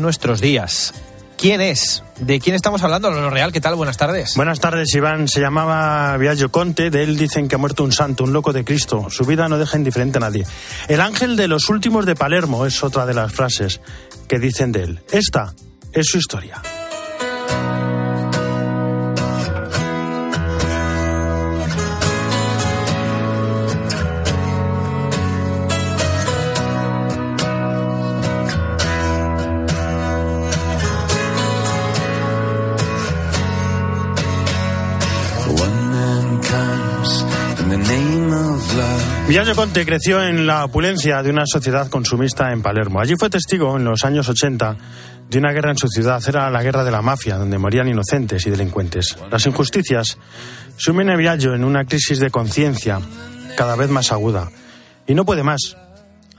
nuestros días. ¿Quién es? ¿De quién estamos hablando? Lo Real, ¿qué tal? Buenas tardes. Buenas tardes, Iván. Se llamaba Viaggio Conte. De él dicen que ha muerto un santo, un loco de Cristo. Su vida no deja indiferente a nadie. El ángel de los últimos de Palermo es otra de las frases que dicen de él. Esta es su historia. Villaggio Conte creció en la opulencia de una sociedad consumista en Palermo. Allí fue testigo en los años 80 de una guerra en su ciudad. Era la guerra de la mafia, donde morían inocentes y delincuentes. Las injusticias sumen a Villaggio en una crisis de conciencia cada vez más aguda. Y no puede más.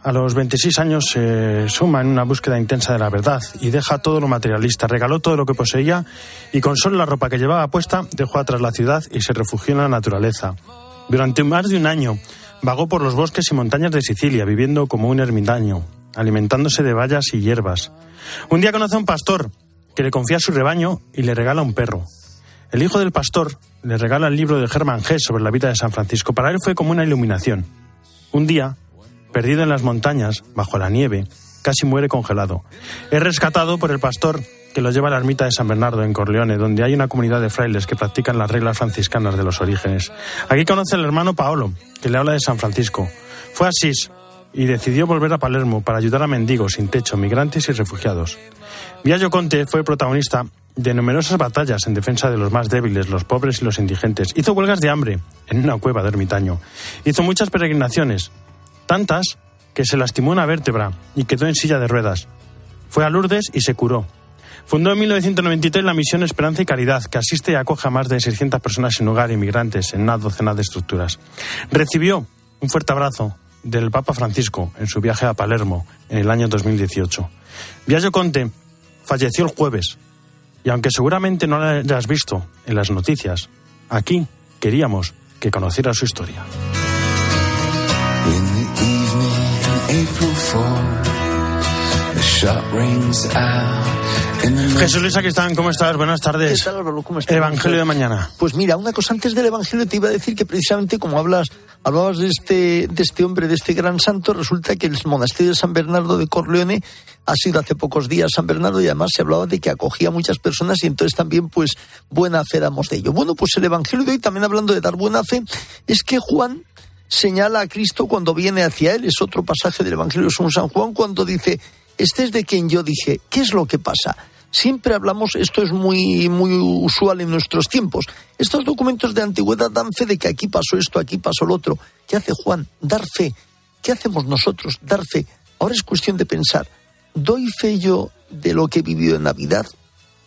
A los 26 años se suma en una búsqueda intensa de la verdad y deja todo lo materialista. Regaló todo lo que poseía y con solo la ropa que llevaba puesta dejó atrás la ciudad y se refugió en la naturaleza. Durante más de un año Vagó por los bosques y montañas de Sicilia, viviendo como un ermitaño, alimentándose de bayas y hierbas. Un día conoce a un pastor que le confía su rebaño y le regala un perro. El hijo del pastor le regala el libro de Germán Hesse sobre la vida de San Francisco. Para él fue como una iluminación. Un día, perdido en las montañas, bajo la nieve, casi muere congelado. Es rescatado por el pastor que lo lleva a la ermita de San Bernardo en Corleone, donde hay una comunidad de frailes que practican las reglas franciscanas de los orígenes. Aquí conoce al hermano Paolo, que le habla de San Francisco. Fue a Asís y decidió volver a Palermo para ayudar a mendigos sin techo, migrantes y refugiados. Viaggio Conte fue protagonista de numerosas batallas en defensa de los más débiles, los pobres y los indigentes. Hizo huelgas de hambre en una cueva de ermitaño. Hizo muchas peregrinaciones, tantas que se lastimó una vértebra y quedó en silla de ruedas. Fue a Lourdes y se curó. Fundó en 1993 la misión Esperanza y Caridad, que asiste y acoge a más de 600 personas sin hogar, inmigrantes, en una docena de estructuras. Recibió un fuerte abrazo del Papa Francisco en su viaje a Palermo en el año 2018. Viaggio Conte falleció el jueves y aunque seguramente no lo hayas visto en las noticias, aquí queríamos que conociera su historia. Jesús Luis Aquistán, ¿cómo estás? Buenas tardes. ¿Qué tal, Álvaro? ¿Cómo estás? Evangelio de mañana. Pues mira, una cosa antes del Evangelio te iba a decir que precisamente como hablas, hablabas de este, de este hombre, de este gran santo, resulta que el monasterio de San Bernardo de Corleone ha sido hace pocos días San Bernardo y además se hablaba de que acogía a muchas personas y entonces también pues buena fe damos de ello. Bueno, pues el Evangelio de hoy, también hablando de dar buena fe, es que Juan señala a Cristo cuando viene hacia él. Es otro pasaje del Evangelio de San Juan cuando dice, este es de quien yo dije, ¿qué es lo que pasa? Siempre hablamos, esto es muy, muy usual en nuestros tiempos. Estos documentos de antigüedad dan fe de que aquí pasó esto, aquí pasó lo otro. ¿Qué hace Juan? Dar fe. ¿Qué hacemos nosotros? Dar fe. Ahora es cuestión de pensar, ¿doy fe yo de lo que he vivido en Navidad?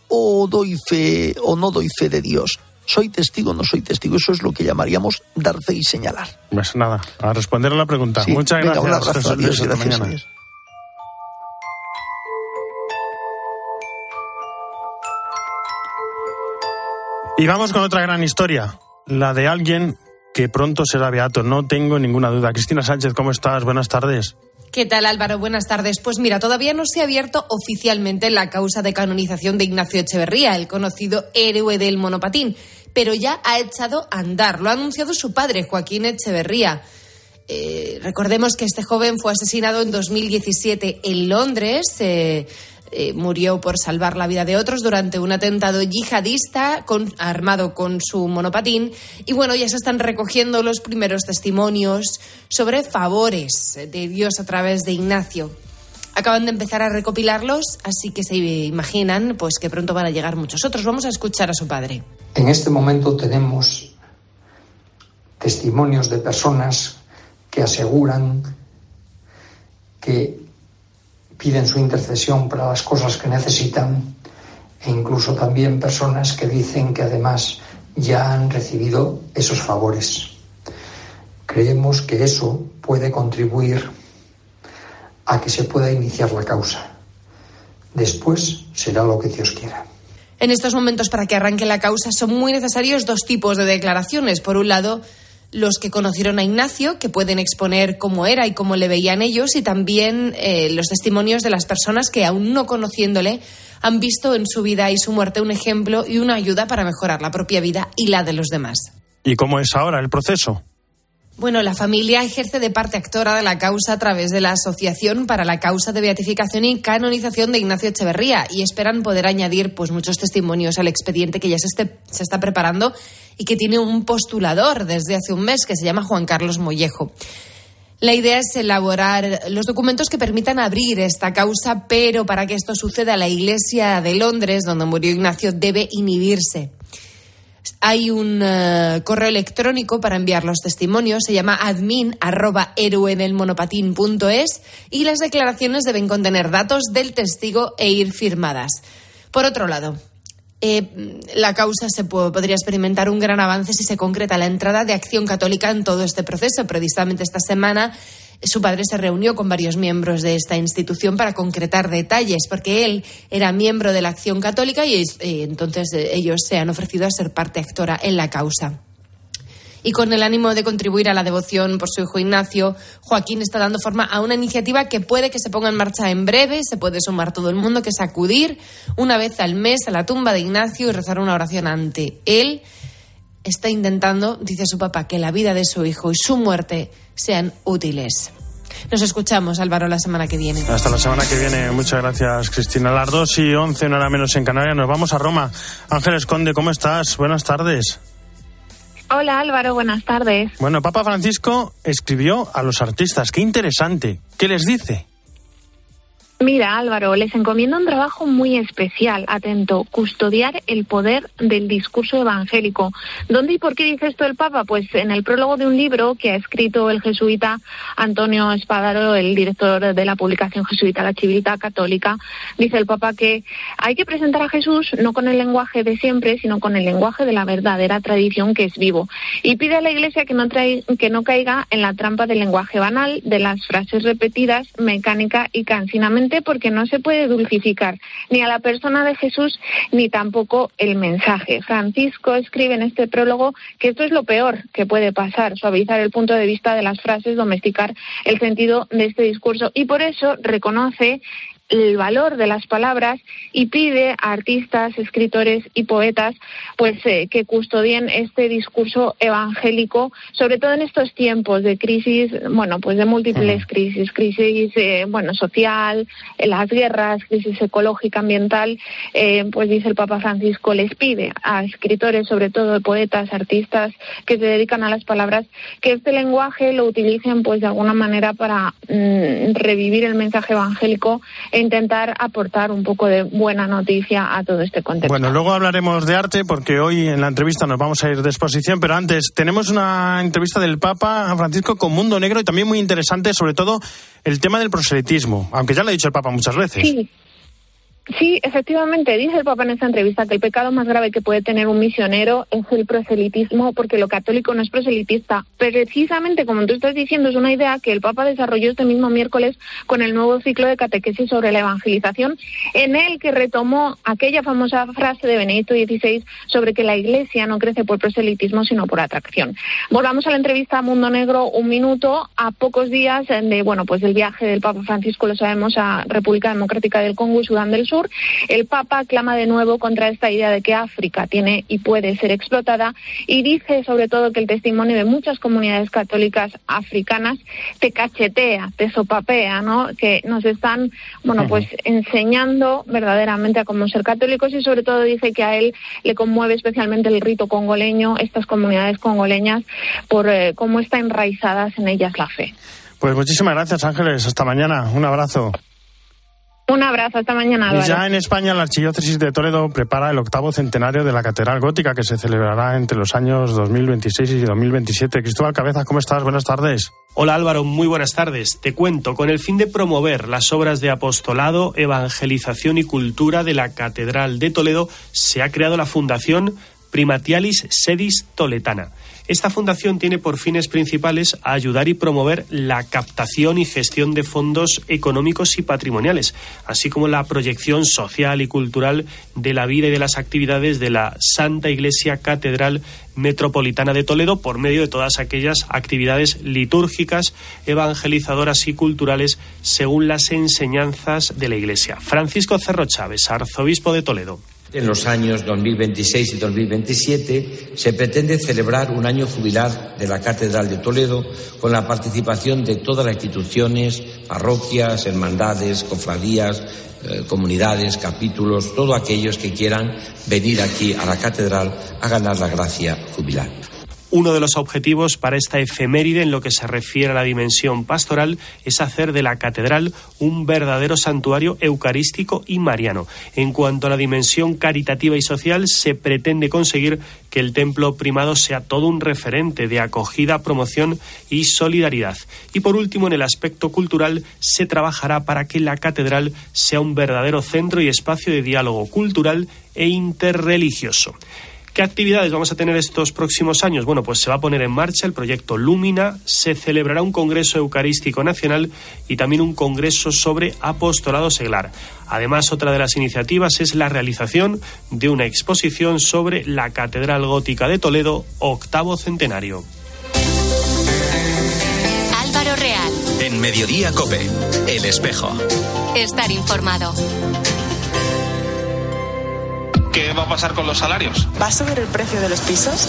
¿O doy fe o no doy fe de Dios? ¿Soy testigo o no soy testigo? Eso es lo que llamaríamos dar fe y señalar. Pues nada, a responder a la pregunta. Muchas gracias. gracias. Y vamos con otra gran historia, la de alguien que pronto será beato, no tengo ninguna duda. Cristina Sánchez, ¿cómo estás? Buenas tardes. ¿Qué tal Álvaro? Buenas tardes. Pues mira, todavía no se ha abierto oficialmente la causa de canonización de Ignacio Echeverría, el conocido héroe del monopatín, pero ya ha echado a andar. Lo ha anunciado su padre, Joaquín Echeverría. Eh, recordemos que este joven fue asesinado en 2017 en Londres. Eh, eh, murió por salvar la vida de otros durante un atentado yihadista con, armado con su monopatín. Y bueno, ya se están recogiendo los primeros testimonios sobre favores de Dios a través de Ignacio. Acaban de empezar a recopilarlos, así que se imaginan pues que pronto van a llegar muchos otros. Vamos a escuchar a su padre. En este momento tenemos testimonios de personas que aseguran que piden su intercesión para las cosas que necesitan e incluso también personas que dicen que además ya han recibido esos favores. Creemos que eso puede contribuir a que se pueda iniciar la causa. Después será lo que Dios quiera. En estos momentos, para que arranque la causa, son muy necesarios dos tipos de declaraciones. Por un lado, los que conocieron a Ignacio, que pueden exponer cómo era y cómo le veían ellos, y también eh, los testimonios de las personas que, aún no conociéndole, han visto en su vida y su muerte un ejemplo y una ayuda para mejorar la propia vida y la de los demás. ¿Y cómo es ahora el proceso? Bueno, la familia ejerce de parte actora de la causa a través de la Asociación para la Causa de Beatificación y Canonización de Ignacio Echeverría y esperan poder añadir pues, muchos testimonios al expediente que ya se, se está preparando y que tiene un postulador desde hace un mes que se llama Juan Carlos Mollejo. La idea es elaborar los documentos que permitan abrir esta causa, pero para que esto suceda, la Iglesia de Londres, donde murió Ignacio, debe inhibirse. Hay un eh, correo electrónico para enviar los testimonios, se llama admin arroba y las declaraciones deben contener datos del testigo e ir firmadas. Por otro lado, eh, la causa se podría experimentar un gran avance si se concreta la entrada de Acción Católica en todo este proceso. Precisamente esta semana su padre se reunió con varios miembros de esta institución para concretar detalles, porque él era miembro de la Acción Católica y eh, entonces eh, ellos se han ofrecido a ser parte actora en la causa. Y con el ánimo de contribuir a la devoción por su hijo Ignacio, Joaquín está dando forma a una iniciativa que puede que se ponga en marcha en breve, se puede sumar todo el mundo, que es acudir una vez al mes a la tumba de Ignacio y rezar una oración ante él. Está intentando, dice su papá, que la vida de su hijo y su muerte sean útiles. Nos escuchamos, Álvaro, la semana que viene. Hasta la semana que viene. Muchas gracias, Cristina. A las 2 y 11, una hora menos en Canarias, nos vamos a Roma. Ángeles Conde, ¿cómo estás? Buenas tardes. Hola Álvaro, buenas tardes. Bueno, Papa Francisco escribió a los artistas. Qué interesante. ¿Qué les dice? Mira, Álvaro, les encomiendo un trabajo muy especial, atento, custodiar el poder del discurso evangélico. ¿Dónde y por qué dice esto el Papa? Pues en el prólogo de un libro que ha escrito el jesuita Antonio Espadaro, el director de la publicación jesuita La Chivilta Católica, dice el Papa que hay que presentar a Jesús no con el lenguaje de siempre, sino con el lenguaje de la verdadera tradición que es vivo. Y pide a la Iglesia que no, que no caiga en la trampa del lenguaje banal, de las frases repetidas, mecánica y cansinamente porque no se puede dulcificar ni a la persona de Jesús ni tampoco el mensaje. Francisco escribe en este prólogo que esto es lo peor que puede pasar, suavizar el punto de vista de las frases, domesticar el sentido de este discurso y por eso reconoce el valor de las palabras y pide a artistas, escritores y poetas pues eh, que custodien este discurso evangélico, sobre todo en estos tiempos de crisis, bueno, pues de múltiples crisis, crisis eh, bueno, social, eh, las guerras, crisis ecológica, ambiental, pues dice el Papa Francisco les pide a escritores, sobre todo poetas, artistas que se dedican a las palabras, que este lenguaje lo utilicen pues de alguna manera para mm, revivir el mensaje evangélico intentar aportar un poco de buena noticia a todo este contexto. Bueno, luego hablaremos de arte porque hoy en la entrevista nos vamos a ir de exposición, pero antes tenemos una entrevista del Papa Francisco con Mundo Negro y también muy interesante, sobre todo el tema del proselitismo, aunque ya lo ha dicho el Papa muchas veces. Sí. Sí, efectivamente, dice el Papa en esta entrevista que el pecado más grave que puede tener un misionero es el proselitismo, porque lo católico no es proselitista. Precisamente, como tú estás diciendo, es una idea que el Papa desarrolló este mismo miércoles con el nuevo ciclo de catequesis sobre la evangelización, en el que retomó aquella famosa frase de Benedicto XVI sobre que la Iglesia no crece por proselitismo, sino por atracción. Volvamos a la entrevista a Mundo Negro un minuto, a pocos días de, bueno, pues del viaje del Papa Francisco, lo sabemos, a República Democrática del Congo y Sudán del Sur el Papa clama de nuevo contra esta idea de que África tiene y puede ser explotada y dice sobre todo que el testimonio de muchas comunidades católicas africanas te cachetea, te sopapea, ¿no? Que nos están, bueno, pues enseñando verdaderamente a cómo ser católicos y sobre todo dice que a él le conmueve especialmente el rito congoleño, estas comunidades congoleñas, por eh, cómo está enraizadas en ellas la fe. Pues muchísimas gracias, Ángeles. Hasta mañana. Un abrazo. Un abrazo, hasta mañana. Y ya en España, la Archidiócesis de Toledo prepara el octavo centenario de la Catedral Gótica, que se celebrará entre los años 2026 y 2027. Cristóbal Cabezas, ¿cómo estás? Buenas tardes. Hola Álvaro, muy buenas tardes. Te cuento, con el fin de promover las obras de apostolado, evangelización y cultura de la Catedral de Toledo, se ha creado la Fundación Primatialis Sedis Toletana. Esta fundación tiene por fines principales ayudar y promover la captación y gestión de fondos económicos y patrimoniales, así como la proyección social y cultural de la vida y de las actividades de la Santa Iglesia Catedral Metropolitana de Toledo por medio de todas aquellas actividades litúrgicas, evangelizadoras y culturales según las enseñanzas de la Iglesia. Francisco Cerro Chávez, arzobispo de Toledo. En los años 2026 y 2027 se pretende celebrar un año jubilar de la Catedral de Toledo con la participación de todas las instituciones, parroquias, hermandades, cofradías, eh, comunidades, capítulos, todos aquellos que quieran venir aquí a la Catedral a ganar la gracia jubilar. Uno de los objetivos para esta efeméride en lo que se refiere a la dimensión pastoral es hacer de la catedral un verdadero santuario eucarístico y mariano. En cuanto a la dimensión caritativa y social, se pretende conseguir que el templo primado sea todo un referente de acogida, promoción y solidaridad. Y por último, en el aspecto cultural, se trabajará para que la catedral sea un verdadero centro y espacio de diálogo cultural e interreligioso. ¿Qué actividades vamos a tener estos próximos años? Bueno, pues se va a poner en marcha el proyecto Lumina, se celebrará un Congreso Eucarístico Nacional y también un Congreso sobre Apostolado Seglar. Además, otra de las iniciativas es la realización de una exposición sobre la Catedral Gótica de Toledo, octavo centenario. Álvaro Real. En Mediodía Cope, El Espejo. Estar informado. ¿Qué va a pasar con los salarios? ¿Va a subir el precio de los pisos?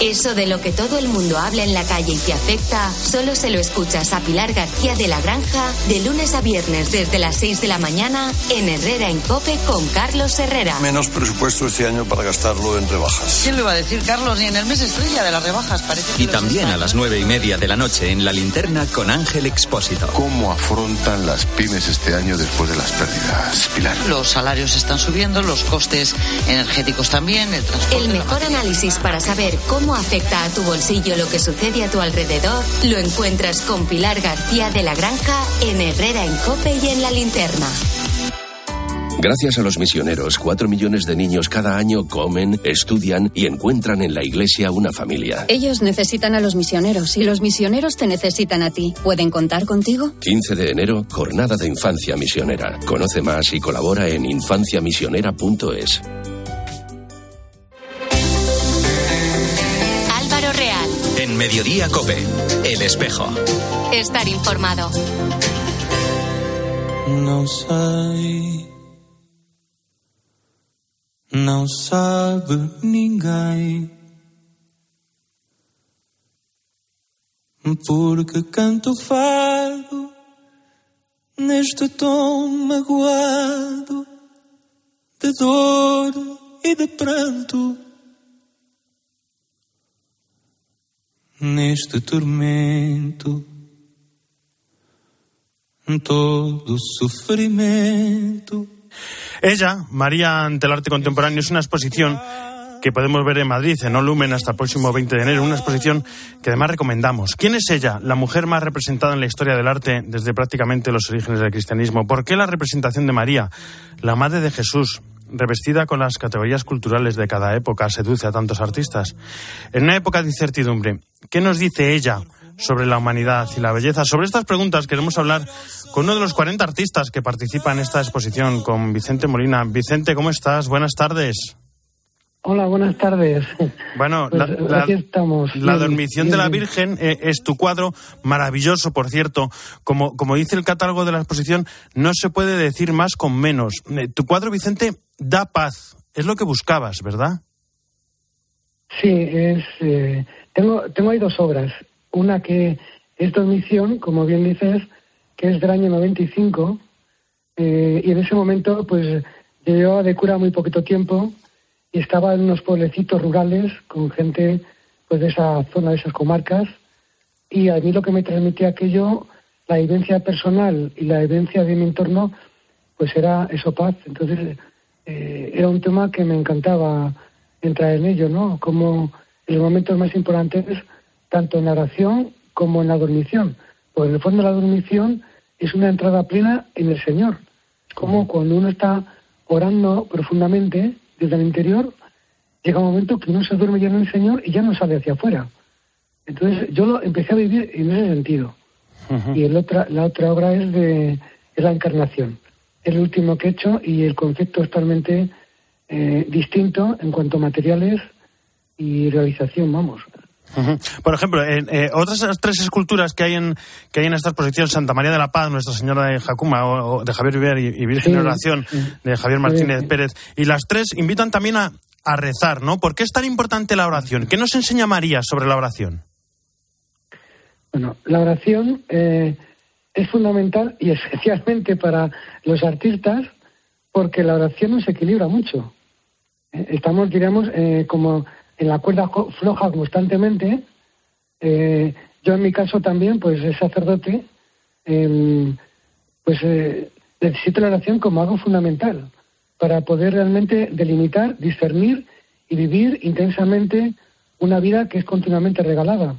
Eso de lo que todo el mundo habla en la calle y te afecta, solo se lo escuchas a Pilar García de la Granja de lunes a viernes desde las 6 de la mañana en Herrera en Cope con Carlos Herrera. Menos presupuesto este año para gastarlo en rebajas. ¿Quién lo iba a decir, Carlos? Ni en el mes estrella de las rebajas, parece. y también a las nueve y media de la noche en la linterna con Ángel Expósito. ¿Cómo afrontan las pymes este año después de las pérdidas, Pilar? Los salarios están subiendo, los costes energéticos también, el transporte. El mejor análisis para saber cómo afecta a tu bolsillo lo que sucede a tu alrededor lo encuentras con Pilar García de la Granja en Herrera en Cope y en la linterna. Gracias a los misioneros, cuatro millones de niños cada año comen, estudian y encuentran en la iglesia una familia. Ellos necesitan a los misioneros y los misioneros te necesitan a ti. ¿Pueden contar contigo? 15 de enero, Jornada de Infancia Misionera. Conoce más y colabora en infanciamisionera.es. En Mediodía Cope, El Espejo. Estar informado. Não sei, não sabe ninguém. Porque canto fado neste tom magoado de dor e de pranto. Neste tormento, todo sufrimiento. Ella, María ante el arte contemporáneo, es una exposición que podemos ver en Madrid, en Olumen, hasta el próximo 20 de enero. Una exposición que además recomendamos. ¿Quién es ella? La mujer más representada en la historia del arte desde prácticamente los orígenes del cristianismo. ¿Por qué la representación de María, la madre de Jesús, revestida con las categorías culturales de cada época, seduce a tantos artistas? En una época de incertidumbre, ¿qué nos dice ella? sobre la humanidad y la belleza. Sobre estas preguntas queremos hablar con uno de los 40 artistas que participan en esta exposición, con Vicente Molina. Vicente, ¿cómo estás? Buenas tardes. Hola, buenas tardes. Bueno, Pues, la, aquí estamos. la dormición de la. Virgen eh, es tu cuadro, maravilloso, por cierto. Como, como dice el catálogo de la exposición, no se puede decir más con menos. Eh, tu cuadro, Vicente, da paz. Es lo que buscabas, ¿verdad? Sí, es, eh, tengo, tengo ahí dos obras. Una que es Dormición, como bien dices, que es del año 95. eh, y en ese momento, pues, yo llevaba de cura muy poquito tiempo y estaba en unos pueblecitos rurales con gente pues de esa zona, de esas comarcas. Y a mí lo que me transmitía aquello, la vivencia personal y la vivencia de mi entorno, pues era eso paz. Entonces, eh, era un tema que me encantaba entrar en ello, ¿no? Como en los momentos más importantes, tanto en la oración como en la dormición. Porque en el fondo la dormición es una entrada plena en el Señor. Es como cuando uno está orando profundamente desde el interior llega un momento que uno se duerme ya en el Señor y ya no sale hacia afuera. Entonces yo lo empecé a vivir en ese sentido. Y el otra, la otra obra es de es la encarnación. El último que he hecho y el concepto es totalmente eh, distinto en cuanto a materiales y realización, vamos. Por ejemplo, en, eh, otras tres esculturas que hay en que hay en esta exposición, Santa María de la Paz, Nuestra Señora de Jacuma, o, o de Javier Viver y, y Virgen de Sí, Oración, sí. de Javier Martínez sí. Pérez, y las tres invitan también a, a rezar, ¿no? ¿Por qué es tan importante la oración? ¿Qué nos enseña María sobre la oración? Bueno, la oración eh, es fundamental y especialmente para los artistas porque la oración nos equilibra mucho. Eh, Estamos, diríamos, eh, como en la cuerda floja constantemente. Eh, yo en mi caso también, pues es sacerdote, em, pues eh, necesito la oración como algo fundamental para poder realmente delimitar, discernir y vivir intensamente una vida que es continuamente regalada.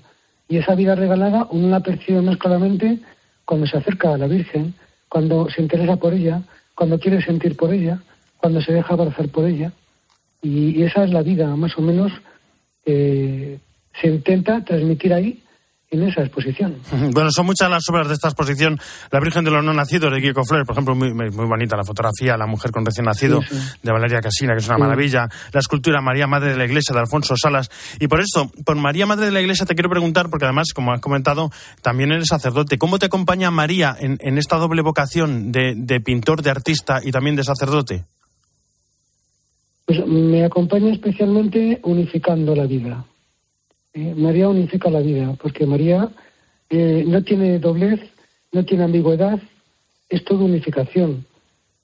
Y esa vida regalada uno la percibe más claramente cuando se acerca a la Virgen, cuando se interesa por ella, cuando quiere sentir por ella, cuando se deja abrazar por ella. Y, esa es la vida, más o menos, que se intenta transmitir ahí en esa exposición. Bueno, son muchas las obras de esta exposición. La Virgen de los No Nacidos de Guico Fler, por ejemplo, muy, muy bonita la fotografía, La Mujer con Recién Nacido Sí, sí. de Valeria Casina, que es una Sí. maravilla. La escultura María Madre de la Iglesia de Alfonso Salas. Y por esto, por María Madre de la Iglesia te quiero preguntar, porque además, como has comentado, también eres sacerdote. ¿Cómo te acompaña María en, en esta doble vocación de, de pintor, de artista y también de sacerdote? Pues me acompaña especialmente unificando la vida. Eh, María unifica la vida, porque María eh, no tiene doblez, no tiene ambigüedad, es todo unificación.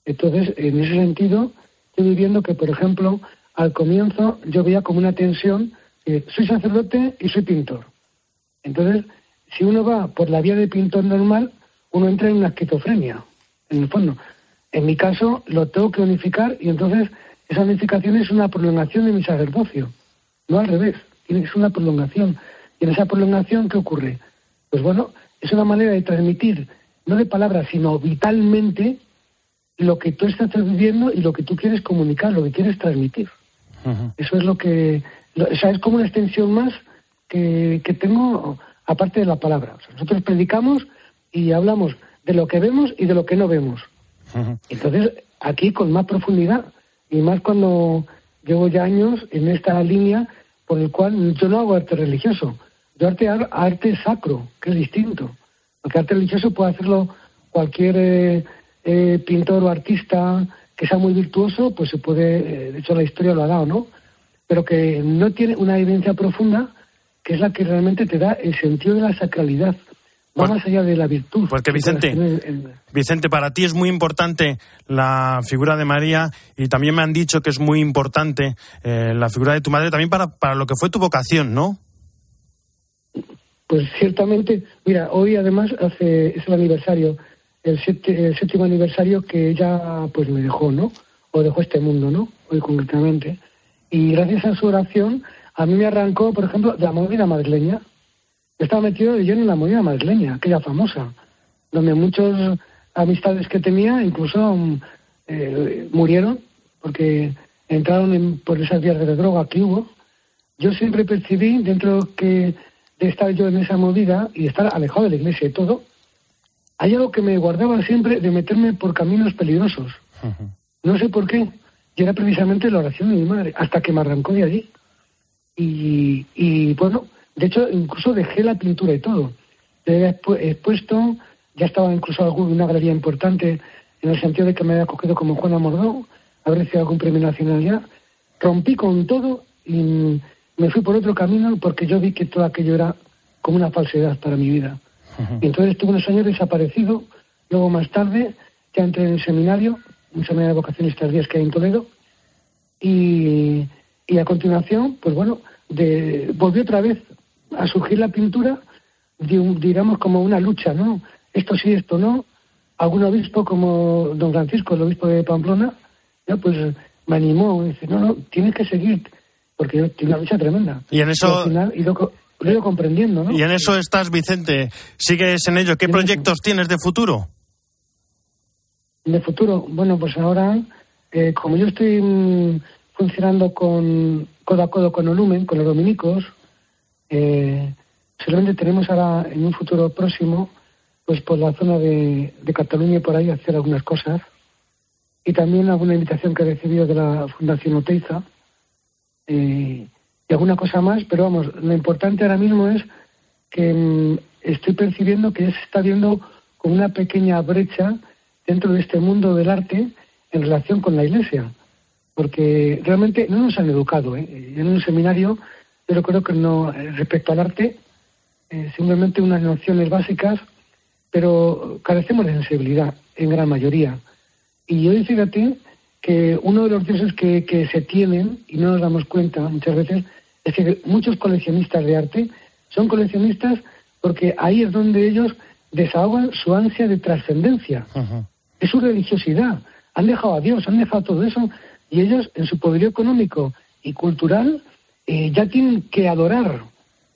Entonces, en ese sentido, estoy viviendo que, por ejemplo, al comienzo yo veía como una tensión, soy sacerdote y soy pintor. Entonces, si uno va por la vía de pintor normal, uno entra en una esquizofrenia, en el fondo. En mi caso, lo tengo que unificar y entonces esa es una prolongación de mi sacerdocio, no al revés, es una prolongación. Y en esa prolongación, ¿qué ocurre? Pues bueno, es una manera de transmitir, no de palabras, sino vitalmente, lo que tú estás viviendo y lo que tú quieres comunicar, lo que quieres transmitir. Eso es lo que, lo- o sea, es como una extensión más que, que tengo aparte de la palabra. O sea, nosotros predicamos y hablamos de lo que vemos y de lo que no vemos. Entonces, aquí con más profundidad y más cuando llevo ya años en esta línea por el cual yo no hago arte religioso, yo arte, arte sacro, que es distinto. Porque arte religioso puede hacerlo cualquier eh, eh, pintor o artista que sea muy virtuoso, pues se puede, eh, de hecho la historia lo ha dado, ¿no? Pero que no tiene una evidencia profunda que es la que realmente te da el sentido de la sacralidad. Va más allá de la virtud. Porque Vicente, Vicente, para ti es muy importante la figura de María y también me han dicho que es muy importante eh, la figura de tu madre también para, para lo que fue tu vocación, ¿no? Pues ciertamente, mira, hoy además hace, es el aniversario, el, sépti- el séptimo aniversario que ella pues me dejó, ¿no? O dejó este mundo, ¿no? Hoy concretamente. Y gracias a su oración, a mí me arrancó, por ejemplo, de la movida madrileña. Estaba metido de lleno en la movida madrileña, aquella famosa, donde muchos amistades que tenía incluso mm, eh, murieron porque entraron en- por esas vías de droga que hubo. Yo siempre percibí, dentro que de estar yo en esa movida y estar alejado de la iglesia y todo, hay algo que me guardaba siempre de meterme por caminos peligrosos. No sé por qué. Y era precisamente la oración de mi madre, hasta que me arrancó de allí. Y, y bueno, de hecho, incluso dejé la pintura y todo. Le había expu- expuesto, ya estaba incluso en una galería importante, en el sentido de que me había cogido como Juana Mordó, haber recibido algún premio nacional ya. Rompí con todo y me fui por otro camino porque yo vi que todo aquello era como una falsedad para mi vida. Y entonces estuve unos años desaparecido. Luego, más tarde, ya entré en el seminario, un seminario de vocaciones tardías que hay en Toledo. Y, y a continuación, pues bueno, de, volvió otra vez a surgir la pintura, digamos, como una lucha, ¿no? Esto sí, esto no. Algún obispo, como don Francisco, el obispo de Pamplona, ya pues me animó, dice, no, no, tienes que seguir, porque tiene una lucha tremenda. Y en eso- al final co- lo he ido comprendiendo, ¿no? Y en eso estás, Vicente. ¿Sigues en ello? ¿Qué proyectos tienes de futuro? De futuro, bueno, pues ahora, eh, como yo estoy mm, funcionando con codo a codo con Olumen, con los dominicos. Eh, solamente tenemos ahora, en un futuro próximo, pues por la zona de, Cataluña y por ahí hacer algunas cosas. Y también alguna invitación que he recibido de la Fundación Oteiza. Eh, y alguna cosa más, pero vamos, lo importante ahora mismo es que mm, estoy percibiendo que se está viendo como una pequeña brecha dentro de este mundo del arte en relación con la Iglesia, porque realmente no nos han educado. ¿eh? En un seminario, pero creo que no, eh, respecto al arte, eh, simplemente unas nociones básicas, pero carecemos de sensibilidad en gran mayoría. Y hoy fíjate que uno de los dioses que, que se tienen, y no nos damos cuenta muchas veces, es que muchos coleccionistas de arte son coleccionistas porque ahí es donde ellos desahogan su ansia de trascendencia. Es su religiosidad. Han dejado a Dios, han dejado todo eso, y ellos en su poderío económico y cultural eh, ya tienen que adorar.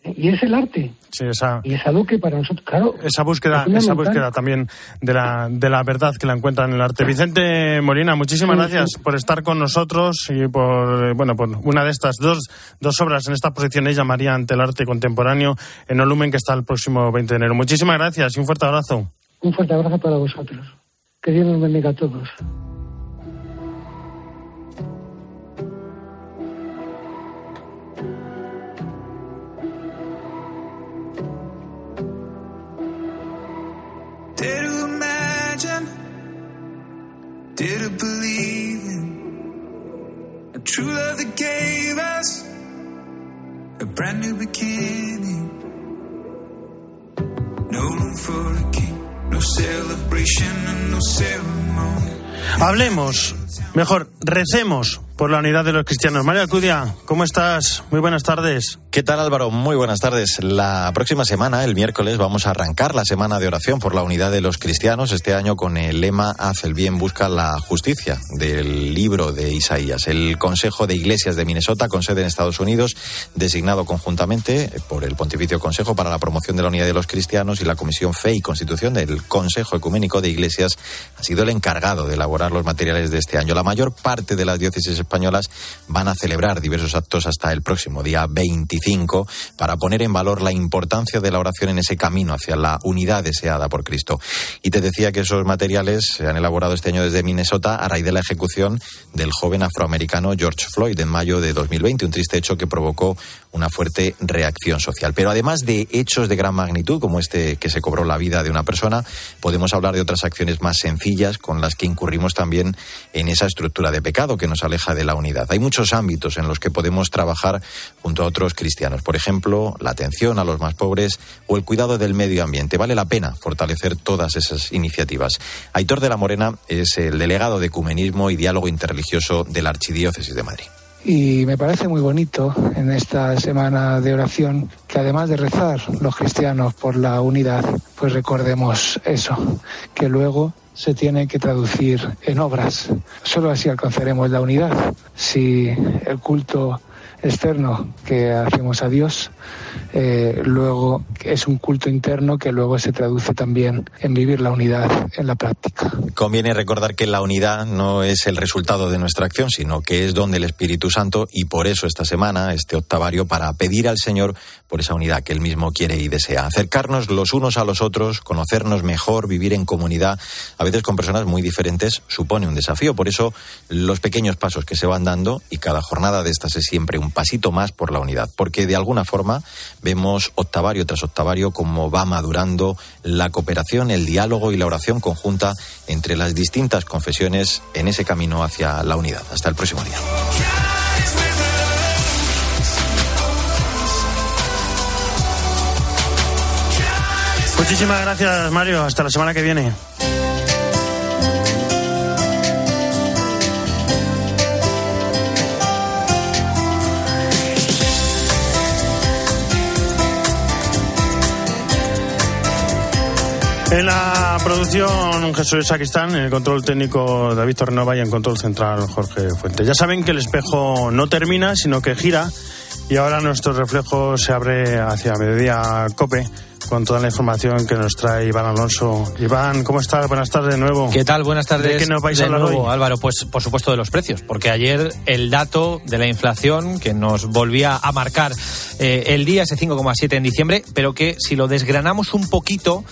Y es el arte. Sí, esa, y es algo que para nosotros, claro. Esa búsqueda, esa búsqueda también de la, de la verdad que la encuentran en el arte. Vicente Molina, muchísimas gracias por estar con nosotros y por, bueno, por una de estas dos, dos obras en esta posición. Ella llamaría ante el arte contemporáneo en Olumen, que está el próximo 20 de enero. Muchísimas gracias y un fuerte abrazo. Un fuerte abrazo para vosotros. Que Dios nos bendiga a todos. Believe in a true love that gave us a brand new beginning. No room for a king, no celebration and no ceremony. Hablemos, mejor, recemos por la unidad de los cristianos. María Alcudia, ¿cómo estás? Muy buenas tardes. ¿Qué tal Álvaro? Muy buenas tardes. La próxima semana, el miércoles, vamos a arrancar la semana de oración por la unidad de los cristianos, este año con el lema Haz el bien, busca la justicia, del libro de Isaías. El Consejo de Iglesias de Minnesota, con sede en Estados Unidos, designado conjuntamente por el Pontificio Consejo para la Promoción de la Unidad de los Cristianos y la Comisión Fe y Constitución del Consejo Ecuménico de Iglesias, ha sido el encargado de elaborar los materiales de este año. La mayor parte de las diócesis españolas van a celebrar diversos actos hasta el próximo día 25 para poner en valor la importancia de la oración en ese camino hacia la unidad deseada por Cristo. Y te decía que esos materiales se han elaborado este año desde Minnesota a raíz de la ejecución del joven afroamericano George Floyd en mayo de 2020, un triste hecho que provocó una fuerte reacción social. Pero además de hechos de gran magnitud, como este que se cobró la vida de una persona, podemos hablar de otras acciones más sencillas con las que incurrimos también en esa estructura de pecado que nos aleja de la unidad. Hay muchos ámbitos en los que podemos trabajar junto a otros cristianos. Por ejemplo, la atención a los más pobres o el cuidado del medio ambiente. Vale la pena fortalecer todas esas iniciativas. Aitor de la Morena es el delegado de Ecumenismo y Diálogo Interreligioso de la Archidiócesis de Madrid. Y me parece muy bonito en esta semana de oración que además de rezar los cristianos por la unidad, pues recordemos eso, que luego se tiene que traducir en obras. Solo así alcanzaremos la unidad. Si el culto externo que hacemos a Dios, eh, luego es un culto interno que luego se traduce también en vivir la unidad en la práctica. Conviene recordar que la unidad no es el resultado de nuestra acción, sino que es donde el Espíritu Santo y por eso esta semana, este octavario, para pedir al Señor por esa unidad que Él mismo quiere y desea. Acercarnos los unos a los otros, conocernos mejor, vivir en comunidad, a veces con personas muy diferentes, supone un desafío. Por eso los pequeños pasos que se van dando y cada jornada de estas es siempre un pasito más por la unidad, porque de alguna forma vemos octavario tras octavario cómo va madurando la cooperación, el diálogo y la oración conjunta entre las distintas confesiones en ese camino hacia la unidad. Hasta el próximo día. Muchísimas gracias, Mario. Hasta la semana que viene. En la producción Jesús Sacristán, en el control técnico David Torrenova y en control central Jorge Fuente. Ya saben que el espejo no termina, sino que gira y ahora nuestro reflejo se abre hacia mediodía cope con toda la información que nos trae Iván Alonso. Iván, ¿cómo estás? Buenas tardes de nuevo. ¿Qué tal? Buenas tardes. ¿De qué nos vais a hablar nuevo, hoy? Álvaro? Pues por supuesto de los precios, porque ayer el dato de la inflación que nos volvía a marcar eh, el día, ese 5,7 en diciembre, pero que si lo desgranamos un poquito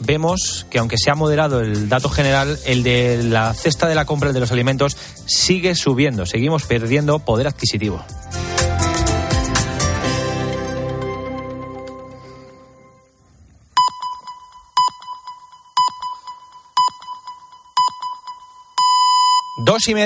vemos que aunque se ha moderado el dato general, el de la cesta de la compra el de los alimentos sigue subiendo, seguimos perdiendo poder adquisitivo. Dos y media